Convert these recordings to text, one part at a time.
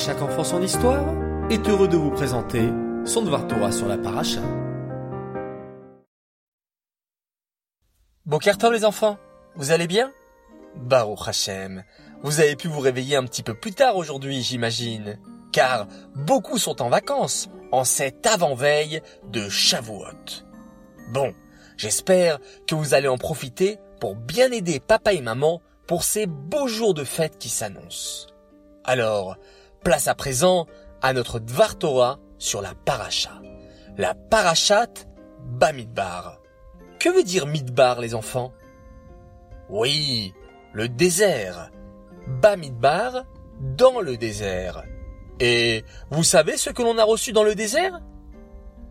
chaque enfant son histoire est heureux de vous présenter son Dvar Torah sur la paracha. Bokertov les enfants, vous allez bien? Baruch Hashem, vous avez pu vous réveiller un petit peu plus tard aujourd'hui j'imagine, car beaucoup sont en vacances en cette avant-veille de Shavuot. Bon, j'espère que vous allez en profiter pour bien aider papa et maman pour ces beaux jours de fête qui s'annoncent. Alors, place à présent à notre Dvar Torah sur la paracha. La parachat Bamidbar. Que veut dire Midbar les enfants? Oui, le désert. Bamidbar, dans le désert. Et vous savez ce que l'on a reçu dans le désert?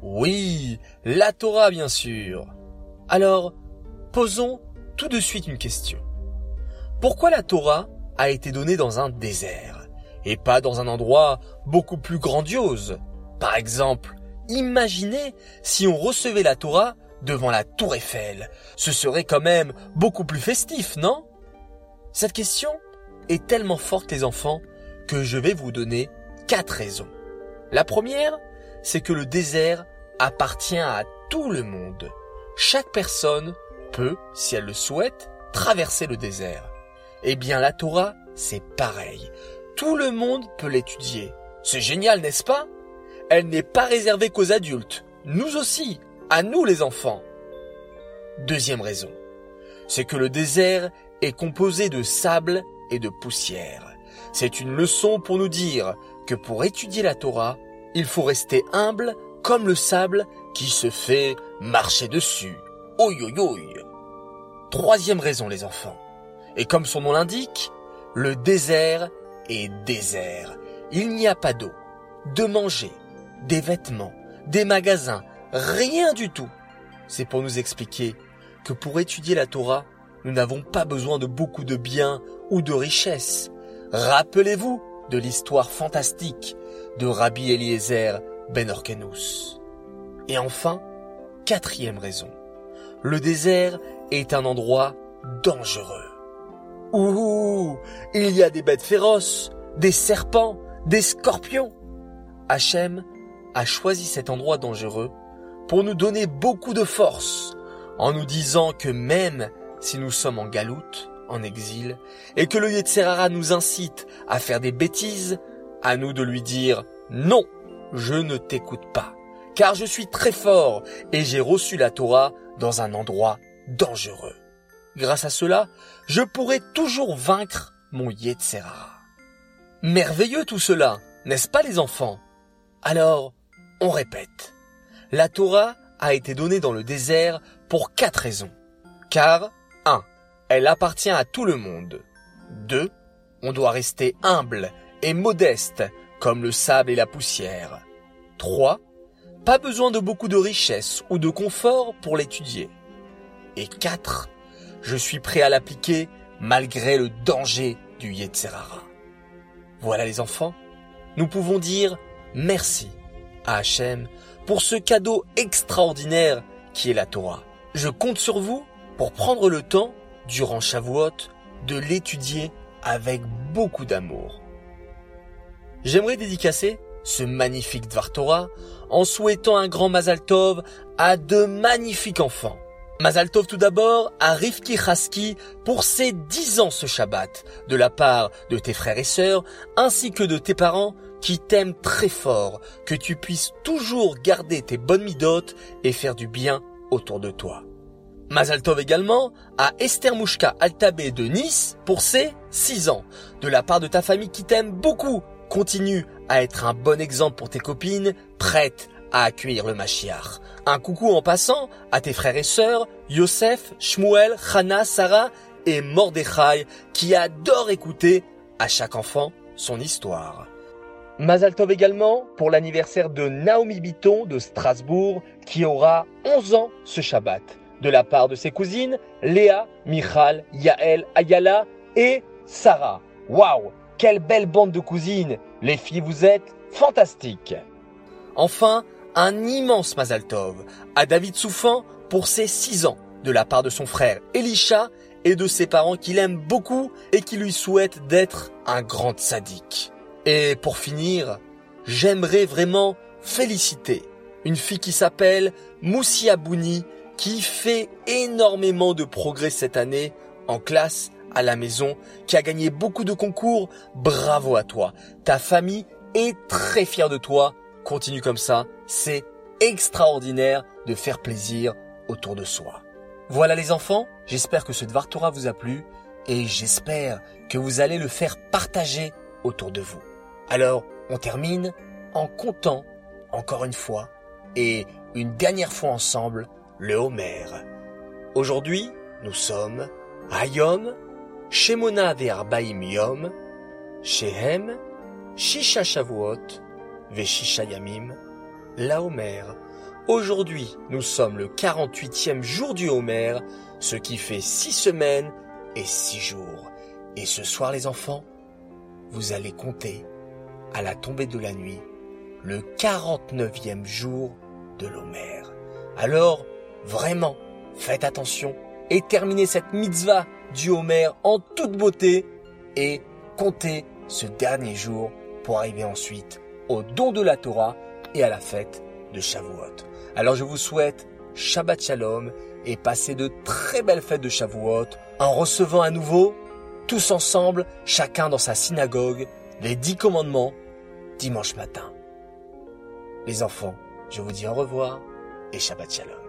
Oui, la Torah bien sûr. Alors, posons tout de suite une question. Pourquoi la Torah a été donnée dans un désert? Et pas dans un endroit beaucoup plus grandiose Par exemple, imaginez si on recevait la Torah devant la tour Eiffel. Ce serait quand même beaucoup plus festif, non? Cette question est tellement forte les enfants que je vais vous donner quatre raisons. La première, c'est que le désert appartient à tout le monde. Chaque personne peut, si elle le souhaite, traverser le désert. Eh bien, la Torah, c'est pareil. Tout le monde peut l'étudier. C'est génial, n'est-ce pas? Elle n'est pas réservée qu'aux adultes. Nous aussi, à nous les enfants. Deuxième raison, c'est que le désert est composé de sable et de poussière. C'est une leçon pour nous dire que pour étudier la Torah, il faut rester humble comme le sable qui se fait marcher dessus. Oi oi Troisième raison les enfants. Et comme son nom l'indique, le désert est désert. Il n'y a pas d'eau, de manger, des vêtements, des magasins, rien du tout. C'est pour nous expliquer que pour étudier la Torah, nous n'avons pas besoin de beaucoup de biens ou de richesses. Rappelez-vous de l'histoire fantastique de Rabbi Eliezer ben Orkenous. Et enfin, quatrième raison. Le désert est un endroit dangereux. Ouh, il y a des bêtes féroces, des serpents, des scorpions. Hachem a choisi cet endroit dangereux pour nous donner beaucoup de force, en nous disant que même si nous sommes en galoute, en exil, et que le Yetzerara nous incite à faire des bêtises, à nous de lui dire non, je ne t'écoute pas, car je suis très fort et j'ai reçu la Torah dans un endroit dangereux. Grâce à cela, je pourrai toujours vaincre mon Yetzerara. Merveilleux tout cela, n'est-ce pas les enfants? Alors, on répète. La Torah a été donnée dans le désert pour quatre raisons. Car, 1. Elle appartient à tout le monde. 2. On doit rester humble et modeste comme le sable et la poussière. 3. Pas besoin de beaucoup de richesse ou de confort pour l'étudier. Et 4. Je suis prêt à l'appliquer malgré le danger du Yetzerara. Voilà les enfants, nous pouvons dire merci à Hachem pour ce cadeau extraordinaire qui est la Torah. Je compte sur vous pour prendre le temps, durant Shavuot, de l'étudier avec beaucoup d'amour. J'aimerais dédicacer ce magnifique Dvar Torah en souhaitant un grand Mazal Tov à de magnifiques enfants. Mazal Tov tout d'abord à Rivki Chaski pour ses dix ans ce Shabbat, de la part de tes frères et sœurs, ainsi que de tes parents qui t'aime très fort, que tu puisses toujours garder tes bonnes midotes et faire du bien autour de toi. Mazaltov également à Esther Mouchka Altabé de Nice pour ses 6 ans. De la part de ta famille qui t'aime beaucoup, continue à être un bon exemple pour tes copines, prête à accueillir le Mashiach. Un coucou en passant à tes frères et sœurs, Yosef, Shmuel, Hana, Sarah et Mordechai qui adorent écouter à chaque enfant son histoire. Mazaltov également pour l'anniversaire de Naomi Biton de Strasbourg qui aura 11 ans ce Shabbat. De la part de ses cousines Léa, Michal, Yael, Ayala et Sarah. Waouh, quelle belle bande de cousines. Les filles, vous êtes fantastiques. Enfin, un immense Mazaltov à David Soufan pour ses 6 ans de la part de son frère Elisha et de ses parents qu'il aime beaucoup et qui lui souhaitent d'être un grand sadique. Et pour finir, j'aimerais vraiment féliciter une fille qui s'appelle Moussia Bouni, qui fait énormément de progrès cette année en classe, à la maison, qui a gagné beaucoup de concours. Bravo à toi. Ta famille est très fière de toi. Continue comme ça. C'est extraordinaire de faire plaisir autour de soi. Voilà les enfants, j'espère que ce Dvartora vous a plu et j'espère que vous allez le faire partager autour de vous. Alors, on termine en comptant encore une fois et une dernière fois ensemble le Homer. Aujourd'hui, nous sommes à Yom, Shemona Ve'arbaim Yom, Shehem, Shisha Shavuot, Veshisha Yamim, la Homer. Aujourd'hui, nous sommes le 48e jour du Homer, ce qui fait six semaines et six jours. Et ce soir, les enfants, vous allez compter, à la tombée de la nuit, le 49e jour de l'Homer. Alors, vraiment, faites attention et terminez cette mitzvah du Homer en toute beauté et comptez ce dernier jour pour arriver ensuite au don de la Torah et à la fête de Shavuot. Alors je vous souhaite Shabbat Shalom et passez de très belles fêtes de Shavuot en recevant à nouveau, tous ensemble, chacun dans sa synagogue, les dix commandements dimanche matin. Les enfants, je vous dis au revoir et Shabbat Shalom.